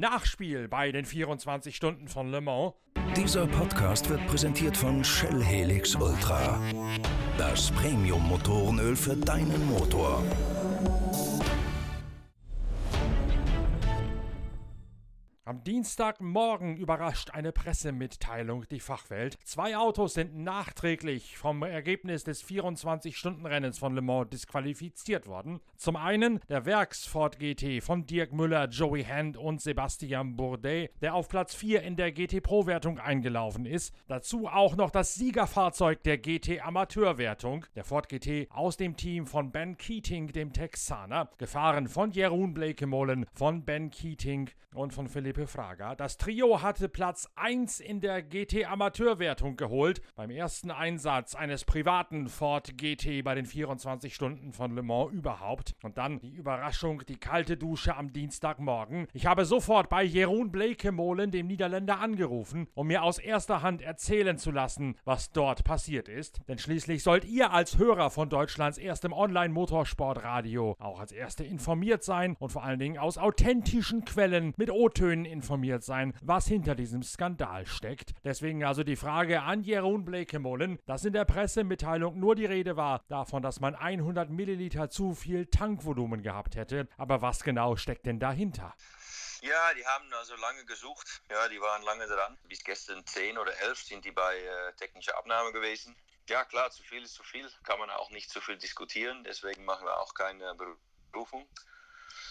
Nachspiel bei den 24 Stunden von Le Mans. Dieser Podcast wird präsentiert von Shell Helix Ultra. Das Premium-Motorenöl für deinen Motor. Am Dienstagmorgen überrascht eine Pressemitteilung die Fachwelt. Zwei Autos sind nachträglich vom Ergebnis des 24-Stunden-Rennens von Le Mans disqualifiziert worden. Zum einen der Werksford GT von Dirk Müller, Joey Hand und Sebastian Bourdais, der auf Platz 4 in der GT Pro-Wertung eingelaufen ist. Dazu auch noch das Siegerfahrzeug der GT Amateurwertung, der Ford GT aus dem Team von Ben Keating, dem Texaner, gefahren von Jeroen Blekemolen, von Ben Keating und von Philippe Fraga. Das Trio hatte Platz 1 in der GT Amateurwertung geholt, beim ersten Einsatz eines privaten Ford GT bei den 24 Stunden von Le Mans überhaupt. Und dann die Überraschung, die kalte Dusche am Dienstagmorgen. Ich habe sofort bei Jeroen Blekemolen, dem Niederländer, angerufen, um mir aus erster Hand erzählen zu lassen, was dort passiert ist. Denn schließlich sollt ihr als Hörer von Deutschlands erstem Online-Motorsportradio auch als Erste informiert sein und vor allen Dingen aus authentischen Quellen mit O-Tönen informiert sein, was hinter diesem Skandal steckt. Deswegen also die Frage an Jeroen Blekemolen, dass in der Pressemitteilung nur die Rede war davon, dass man 100 Milliliter zu viel Tankvolumen gehabt hätte. Aber was genau steckt denn dahinter? Ja, die haben also lange gesucht. Ja, die waren lange dran. Bis gestern 10 oder 11 sind die bei äh, technischer Abnahme gewesen. Ja, klar, zu viel ist zu viel. Kann man auch nicht zu viel diskutieren. Deswegen machen wir auch keine Berufung.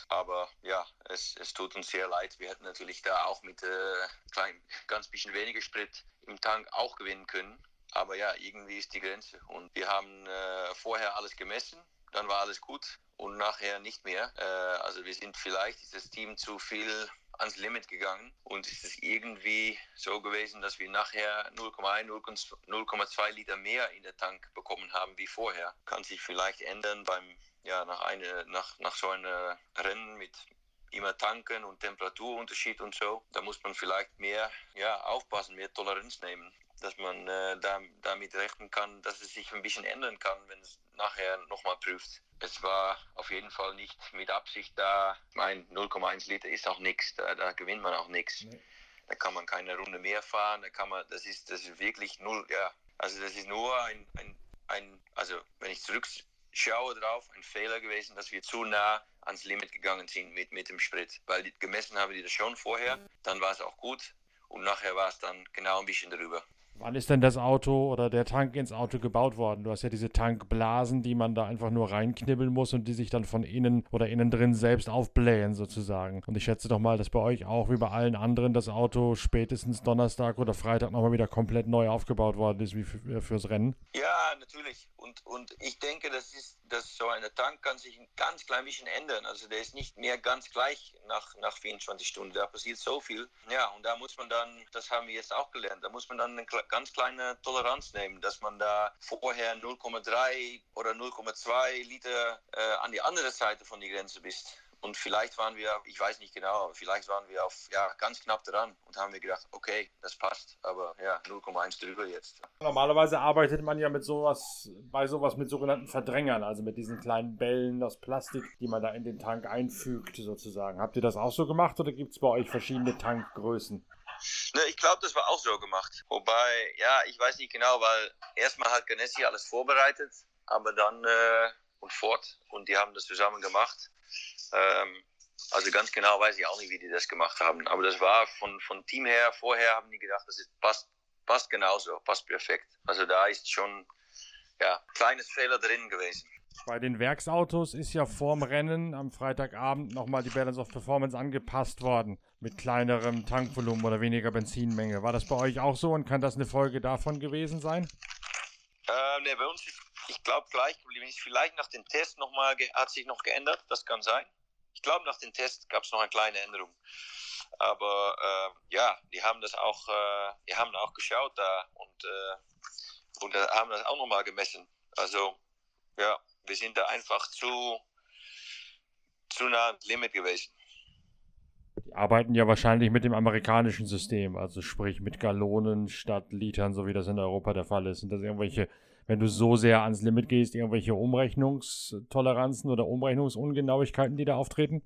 Aber ja, es, es tut uns sehr leid. Wir hätten natürlich da auch mit äh, klein, ganz bisschen weniger Sprit im Tank auch gewinnen können. Aber ja, irgendwie ist die Grenze. Und wir haben äh, vorher alles gemessen, dann war alles gut und nachher nicht mehr. Äh, also wir sind vielleicht, ist das Team zu viel ans Limit gegangen und ist es irgendwie so gewesen, dass wir nachher 0,1, 0,2 Liter mehr in der Tank bekommen haben wie vorher. Kann sich vielleicht ändern beim ja, nach, eine, nach, nach so einem Rennen mit immer tanken und Temperaturunterschied und so, da muss man vielleicht mehr ja, aufpassen, mehr Toleranz nehmen, dass man äh, da, damit rechnen kann, dass es sich ein bisschen ändern kann, wenn es nachher nochmal prüft. Es war auf jeden Fall nicht mit Absicht da, mein 0,1 Liter ist auch nichts, da, da gewinnt man auch nichts. Nee. Da kann man keine Runde mehr fahren, da kann man, das ist, das ist wirklich null, ja, also das ist nur ein, ein, ein also wenn ich zurück schaue drauf, ein Fehler gewesen, dass wir zu nah ans Limit gegangen sind mit, mit dem Sprit. Weil die, gemessen haben die das schon vorher, dann war es auch gut und nachher war es dann genau ein bisschen darüber. Wann ist denn das Auto oder der Tank ins Auto gebaut worden? Du hast ja diese Tankblasen, die man da einfach nur reinknibbeln muss und die sich dann von innen oder innen drin selbst aufblähen sozusagen. Und ich schätze doch mal, dass bei euch auch wie bei allen anderen das Auto spätestens Donnerstag oder Freitag nochmal wieder komplett neu aufgebaut worden ist wie für, fürs Rennen. Ja, natürlich. Und, und ich denke, das ist, dass so ein Tank kann sich ein ganz klein bisschen ändern. Also der ist nicht mehr ganz gleich nach, nach 24 Stunden. Da passiert so viel. Ja, und da muss man dann, das haben wir jetzt auch gelernt, da muss man dann eine ganz kleine Toleranz nehmen, dass man da vorher 0,3 oder 0,2 Liter äh, an die andere Seite von der Grenze bist. Und vielleicht waren wir, ich weiß nicht genau, vielleicht waren wir auf ja, ganz knapp dran und haben wir gedacht, okay, das passt, aber ja, 0,1 drüber jetzt. Normalerweise arbeitet man ja mit sowas, bei sowas mit sogenannten Verdrängern, also mit diesen kleinen Bällen aus Plastik, die man da in den Tank einfügt, sozusagen. Habt ihr das auch so gemacht oder gibt es bei euch verschiedene Tankgrößen? Ne, ich glaube, das war auch so gemacht. Wobei, ja, ich weiß nicht genau, weil erstmal hat Ganesi alles vorbereitet, aber dann äh, und fort und die haben das zusammen gemacht. Ähm, also ganz genau weiß ich auch nicht, wie die das gemacht haben. Aber das war von, von Team her, vorher haben die gedacht, das ist, passt, passt genauso, passt perfekt. Also da ist schon ja, kleines Fehler drin gewesen. Bei den Werksautos ist ja vorm Rennen am Freitagabend nochmal die Balance of Performance angepasst worden. Mit kleinerem Tankvolumen oder weniger Benzinmenge. War das bei euch auch so und kann das eine Folge davon gewesen sein? Äh, ne, bei uns ist, ich glaube, gleich geblieben. Vielleicht nach dem Test nochmal, hat sich noch geändert, das kann sein. Ich glaube, nach dem Test gab es noch eine kleine Änderung. Aber äh, ja, die haben das auch, äh, die haben auch geschaut da und, äh, und haben das auch nochmal gemessen. Also ja, wir sind da einfach zu, zu nah ans Limit gewesen. Die arbeiten ja wahrscheinlich mit dem amerikanischen System, also sprich mit Gallonen statt Litern, so wie das in Europa der Fall ist. Sind das irgendwelche wenn du so sehr ans Limit gehst, irgendwelche Umrechnungstoleranzen oder Umrechnungsungenauigkeiten, die da auftreten?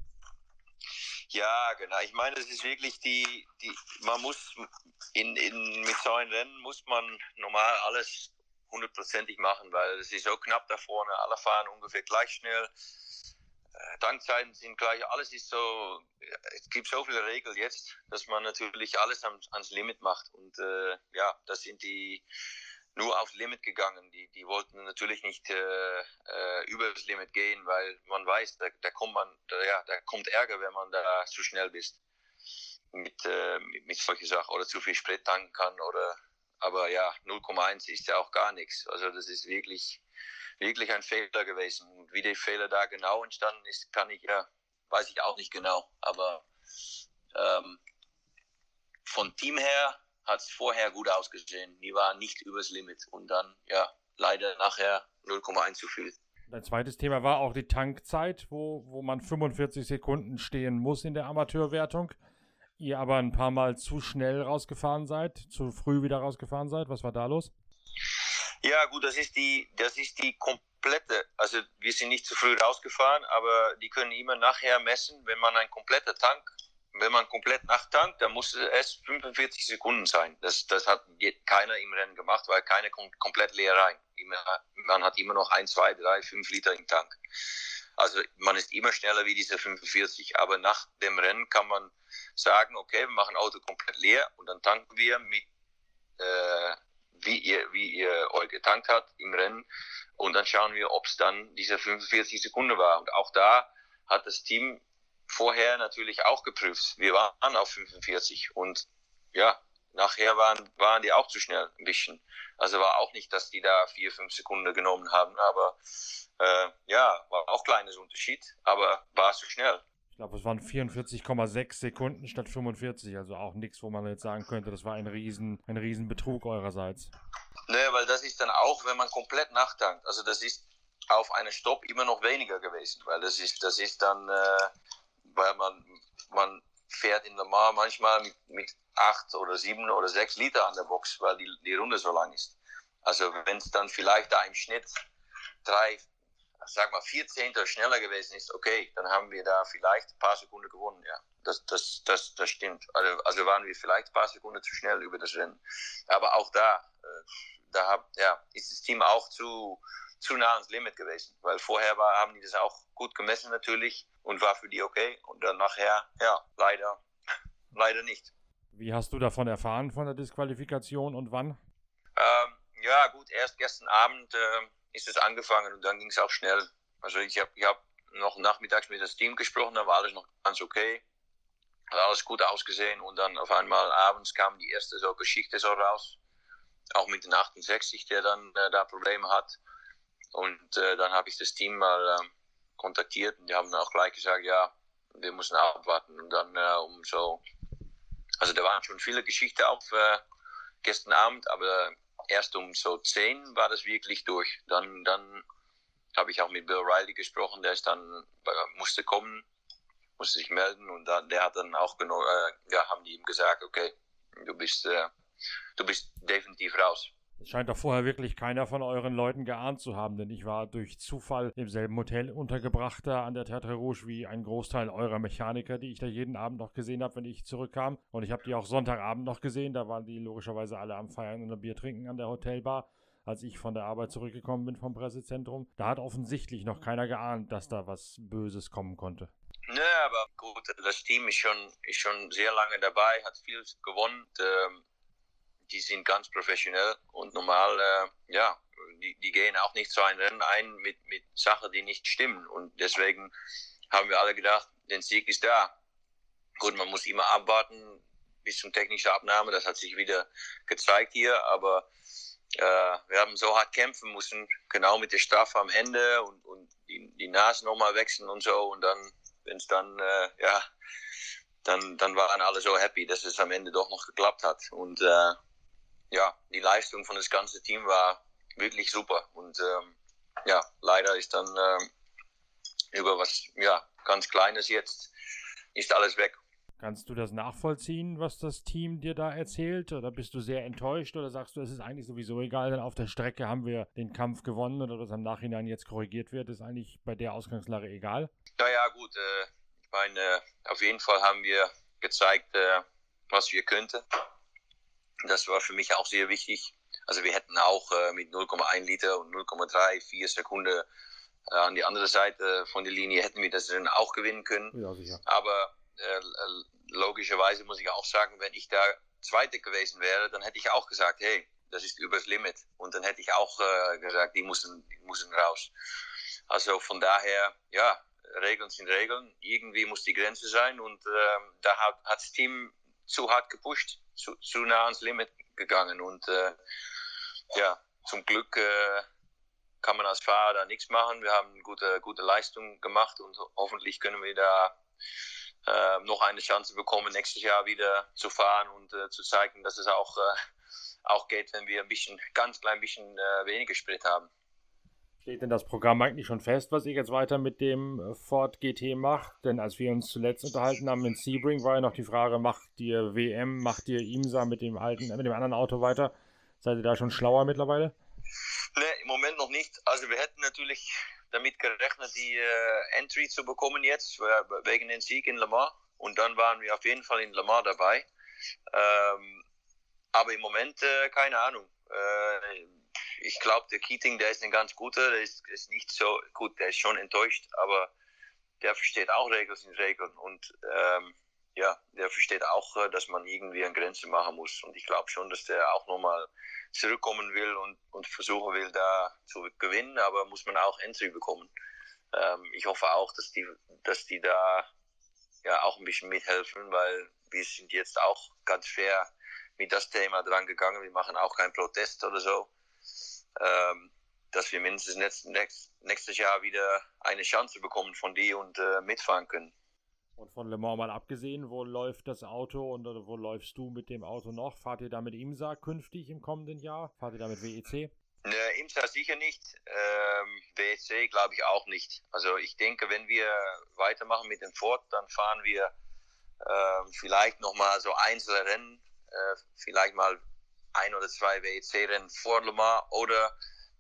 Ja, genau. Ich meine, es ist wirklich die, die man muss in, in, mit so einem Rennen muss man normal alles hundertprozentig machen, weil es ist so knapp da vorne, alle fahren ungefähr gleich schnell. Äh, Tankzeiten sind gleich, alles ist so, es gibt so viele Regeln jetzt, dass man natürlich alles ans, ans Limit macht. Und äh, ja, das sind die nur aufs Limit gegangen. Die, die wollten natürlich nicht äh, äh, über das Limit gehen, weil man weiß, da, da kommt man, da, ja, da kommt Ärger, wenn man da zu schnell ist mit, äh, mit, mit solchen Sachen oder zu viel Sprit tanken kann oder aber ja, 0,1 ist ja auch gar nichts. Also das ist wirklich, wirklich ein Fehler gewesen. Und wie der Fehler da genau entstanden ist, kann ich ja, weiß ich auch nicht genau. Aber ähm, von Team her hat es vorher gut ausgesehen. Die waren nicht übers Limit und dann, ja, leider nachher 0,1 zu viel. Ein zweites Thema war auch die Tankzeit, wo, wo man 45 Sekunden stehen muss in der Amateurwertung ihr aber ein paar Mal zu schnell rausgefahren seid, zu früh wieder rausgefahren seid. Was war da los? Ja, gut, das ist die, das ist die komplette, also wir sind nicht zu früh rausgefahren, aber die können immer nachher messen, wenn man ein kompletter Tank, wenn man komplett nachtankt, dann muss es 45 Sekunden sein. Das, das hat keiner im Rennen gemacht, weil keiner kommt komplett leer rein. Man hat immer noch ein, zwei, drei, fünf Liter im Tank. Also man ist immer schneller wie diese 45, aber nach dem Rennen kann man sagen, okay, wir machen Auto komplett leer und dann tanken wir mit, äh, wie, ihr, wie ihr euch getankt habt im Rennen und dann schauen wir, ob es dann diese 45 Sekunden war. Und auch da hat das Team vorher natürlich auch geprüft. Wir waren auf 45 und ja, nachher waren, waren die auch zu schnell ein bisschen. Also war auch nicht, dass die da vier, fünf Sekunden genommen haben, aber äh, ja, war auch kleines Unterschied, aber war zu schnell. Ich glaube, es waren 44,6 Sekunden statt 45, also auch nichts, wo man jetzt sagen könnte, das war ein riesen, ein riesen Betrug eurerseits. Ne, weil das ist dann auch, wenn man komplett nachtankt, also das ist auf einen Stopp immer noch weniger gewesen, weil das ist, das ist dann, äh, weil man, man fährt in der Mar manchmal mit, mit acht oder sieben oder sechs Liter an der Box, weil die, die Runde so lang ist. Also wenn es dann vielleicht da im Schnitt drei, sag mal, vier Zehntel schneller gewesen ist, okay, dann haben wir da vielleicht ein paar Sekunden gewonnen, ja. Das, das, das, das stimmt. Also, also waren wir vielleicht ein paar Sekunden zu schnell über das Rennen. Aber auch da, äh, da hab, ja, ist das Team auch zu, zu nah ans Limit gewesen. Weil vorher war, haben die das auch gut gemessen natürlich und war für die okay. Und dann nachher, ja, leider, leider nicht. Wie hast du davon erfahren, von der Disqualifikation und wann? Ähm, ja, gut, erst gestern Abend äh, ist es angefangen und dann ging es auch schnell. Also ich habe ich hab noch nachmittags mit das Team gesprochen, da war alles noch ganz okay. Hat alles gut ausgesehen und dann auf einmal abends kam die erste so Geschichte so raus. Auch mit den 68, der dann äh, da Probleme hat. Und äh, dann habe ich das Team mal äh, kontaktiert und die haben auch gleich gesagt, ja, wir müssen abwarten. Und dann äh, um so, also da waren schon viele Geschichten auf äh, gestern Abend, aber erst um so 10 war das wirklich durch. Dann, dann habe ich auch mit Bill Riley gesprochen, der ist dann, musste kommen, musste sich melden und dann, der hat dann auch genau, äh, ja, haben die ihm gesagt, okay, du bist, äh, du bist definitiv raus. Es scheint doch vorher wirklich keiner von euren Leuten geahnt zu haben, denn ich war durch Zufall im selben Hotel untergebracht da an der Teatre Rouge wie ein Großteil eurer Mechaniker, die ich da jeden Abend noch gesehen habe, wenn ich zurückkam. Und ich habe die auch Sonntagabend noch gesehen, da waren die logischerweise alle am Feiern und am Bier trinken an der Hotelbar als ich von der Arbeit zurückgekommen bin vom Pressezentrum. Da hat offensichtlich noch keiner geahnt, dass da was Böses kommen konnte. Nö, aber gut, das Team ist schon, ist schon sehr lange dabei, hat viel gewonnen. Ähm, die sind ganz professionell und normal, äh, ja, die, die, gehen auch nicht so ein Rennen ein mit, mit Sachen, die nicht stimmen. Und deswegen haben wir alle gedacht, der Sieg ist da. Gut, man muss immer abwarten bis zum technischen Abnahme. Das hat sich wieder gezeigt hier, aber äh, wir haben so hart kämpfen müssen, genau mit der Strafe am Ende und, und die, die Nase nochmal wechseln und so. Und dann, wenn es dann, äh, ja, dann, dann waren alle so happy, dass es am Ende doch noch geklappt hat. Und äh, ja, die Leistung von das ganze Team war wirklich super. Und ähm, ja, leider ist dann ähm, über was ja, ganz Kleines jetzt, ist alles weg. Kannst du das nachvollziehen, was das Team dir da erzählt? Oder bist du sehr enttäuscht? Oder sagst du, es ist eigentlich sowieso egal, denn auf der Strecke haben wir den Kampf gewonnen oder was im Nachhinein jetzt korrigiert wird, ist eigentlich bei der Ausgangslage egal? Ja, ja, gut. Äh, ich meine, auf jeden Fall haben wir gezeigt, äh, was wir könnten. Das war für mich auch sehr wichtig. Also wir hätten auch äh, mit 0,1 Liter und 0,34 Sekunden äh, an die andere Seite von der Linie hätten wir das dann auch gewinnen können. Ja, sicher. Aber äh, logischerweise muss ich auch sagen, wenn ich da Zweite gewesen wäre, dann hätte ich auch gesagt, hey, das ist übers Limit. Und dann hätte ich auch äh, gesagt, die müssen, die müssen raus. Also von daher, ja, Regeln sind Regeln. Irgendwie muss die Grenze sein und äh, da hat, hat das Team zu hart gepusht, zu, zu nah ans Limit gegangen und äh, ja, zum Glück äh, kann man als Fahrer da nichts machen. Wir haben gute, gute Leistung gemacht und hoffentlich können wir da äh, noch eine Chance bekommen, nächstes Jahr wieder zu fahren und äh, zu zeigen, dass es auch, äh, auch geht, wenn wir ein bisschen, ganz klein bisschen äh, weniger Sprit haben. Steht denn das Programm eigentlich schon fest, was ihr jetzt weiter mit dem äh, Ford GT macht? Denn als wir uns zuletzt unterhalten haben in Sebring, war ja noch die Frage, macht ihr WM, macht ihr IMSA mit dem alten, mit dem anderen Auto weiter? Seid ihr da schon schlauer mittlerweile? Ne, im Moment noch nicht. Also wir hätten natürlich damit gerechnet, die äh, Entry zu bekommen jetzt, wegen den Sieg in Le Mans. Und dann waren wir auf jeden Fall in Le Mans dabei. Ähm, aber im Moment äh, keine Ahnung. Äh, ich glaube, der Keating, der ist ein ganz guter, der ist, ist, nicht so gut, der ist schon enttäuscht, aber der versteht auch Regeln sind Regeln. Und ähm, ja, der versteht auch, äh, dass man irgendwie eine Grenze machen muss. Und ich glaube schon, dass der auch nochmal zurückkommen will und, und versuchen will, da zu gewinnen, aber muss man auch Entry bekommen. Ähm, ich hoffe auch, dass die, dass die da ja auch ein bisschen mithelfen, weil wir sind jetzt auch ganz fair mit das Thema dran gegangen. Wir machen auch keinen Protest oder so. Ähm, dass wir mindestens nächstes, nächstes Jahr wieder eine Chance bekommen von die und äh, mitfahren können. Und von Le Mans mal abgesehen, wo läuft das Auto und wo läufst du mit dem Auto noch? Fahrt ihr da mit IMSA künftig im kommenden Jahr? Fahrt ihr da mit WEC? Ne, IMSA sicher nicht. Ähm, WEC glaube ich auch nicht. Also ich denke, wenn wir weitermachen mit dem Ford, dann fahren wir ähm, vielleicht nochmal so einzelne Rennen, äh, vielleicht mal ein oder zwei WEC-Rennen vor Le Mans oder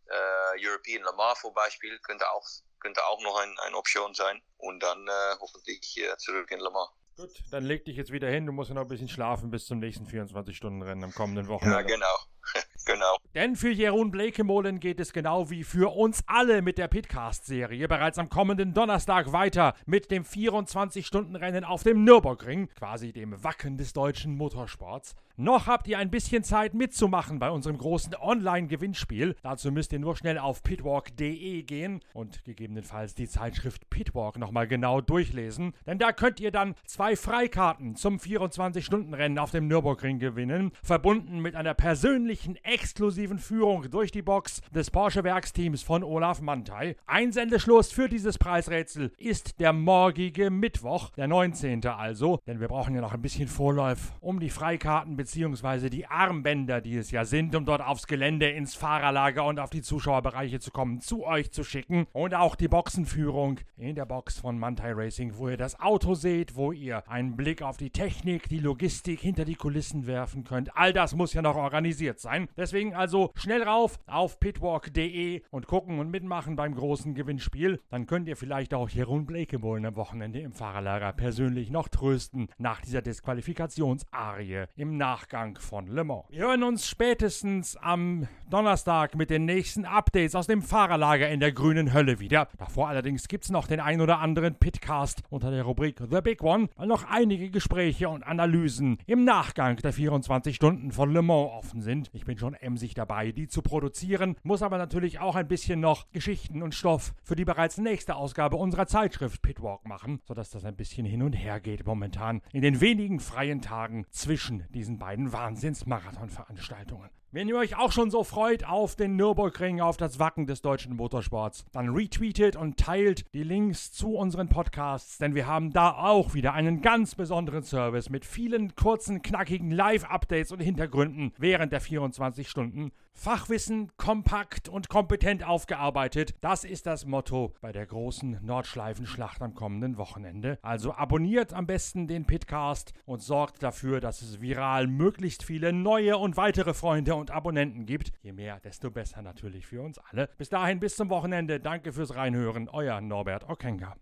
äh, European Le Mans vorbeispielen, könnte auch könnte auch noch ein, eine Option sein. Und dann äh, hoffentlich äh, zurück in Le Mans. Gut, dann leg dich jetzt wieder hin. Du musst noch ein bisschen schlafen bis zum nächsten 24-Stunden-Rennen am kommenden Wochenende. Ja, genau. genau. Denn für Jeroen Blekemolen geht es genau wie für uns alle mit der Pitcast-Serie bereits am kommenden Donnerstag weiter mit dem 24-Stunden-Rennen auf dem Nürburgring, quasi dem Wacken des deutschen Motorsports. Noch habt ihr ein bisschen Zeit mitzumachen bei unserem großen Online-Gewinnspiel. Dazu müsst ihr nur schnell auf pitwalk.de gehen und gegebenenfalls die Zeitschrift Pitwalk nochmal genau durchlesen. Denn da könnt ihr dann zwei Freikarten zum 24-Stunden-Rennen auf dem Nürburgring gewinnen, verbunden mit einer persönlichen, exklusiven Führung durch die Box des Porsche-Werksteams von Olaf Mantei. Einsendeschluss für dieses Preisrätsel ist der morgige Mittwoch, der 19. also, denn wir brauchen ja noch ein bisschen Vorlauf, um die Freikarten beziehungsweise die Armbänder, die es ja sind, um dort aufs Gelände, ins Fahrerlager und auf die Zuschauerbereiche zu kommen, zu euch zu schicken. Und auch die Boxenführung in der Box von Mantai Racing, wo ihr das Auto seht, wo ihr einen Blick auf die Technik, die Logistik hinter die Kulissen werfen könnt. All das muss ja noch organisiert sein. Deswegen also schnell rauf auf pitwalk.de und gucken und mitmachen beim großen Gewinnspiel. Dann könnt ihr vielleicht auch Jeroen Blekemolen am Wochenende im Fahrerlager persönlich noch trösten nach dieser Disqualifikationsarie im Nach Nachgang von Le Mans. Wir hören uns spätestens am Donnerstag mit den nächsten Updates aus dem Fahrerlager in der grünen Hölle wieder. Davor allerdings gibt es noch den ein oder anderen Pitcast unter der Rubrik The Big One, weil noch einige Gespräche und Analysen im Nachgang der 24 Stunden von Le Mans offen sind. Ich bin schon emsig dabei, die zu produzieren, muss aber natürlich auch ein bisschen noch Geschichten und Stoff für die bereits nächste Ausgabe unserer Zeitschrift Pitwalk machen, sodass das ein bisschen hin und her geht momentan in den wenigen freien Tagen zwischen diesen beiden Wahnsinnsmarathonveranstaltungen. Wenn ihr euch auch schon so freut auf den Nürburgring, auf das Wacken des deutschen Motorsports, dann retweetet und teilt die Links zu unseren Podcasts, denn wir haben da auch wieder einen ganz besonderen Service mit vielen kurzen, knackigen Live-Updates und Hintergründen während der 24 Stunden. Fachwissen kompakt und kompetent aufgearbeitet, das ist das Motto bei der großen Nordschleifenschlacht am kommenden Wochenende. Also abonniert am besten den Pitcast und sorgt dafür, dass es viral möglichst viele neue und weitere Freunde und Abonnenten gibt. Je mehr, desto besser natürlich für uns alle. Bis dahin, bis zum Wochenende. Danke fürs Reinhören. Euer Norbert Okenga.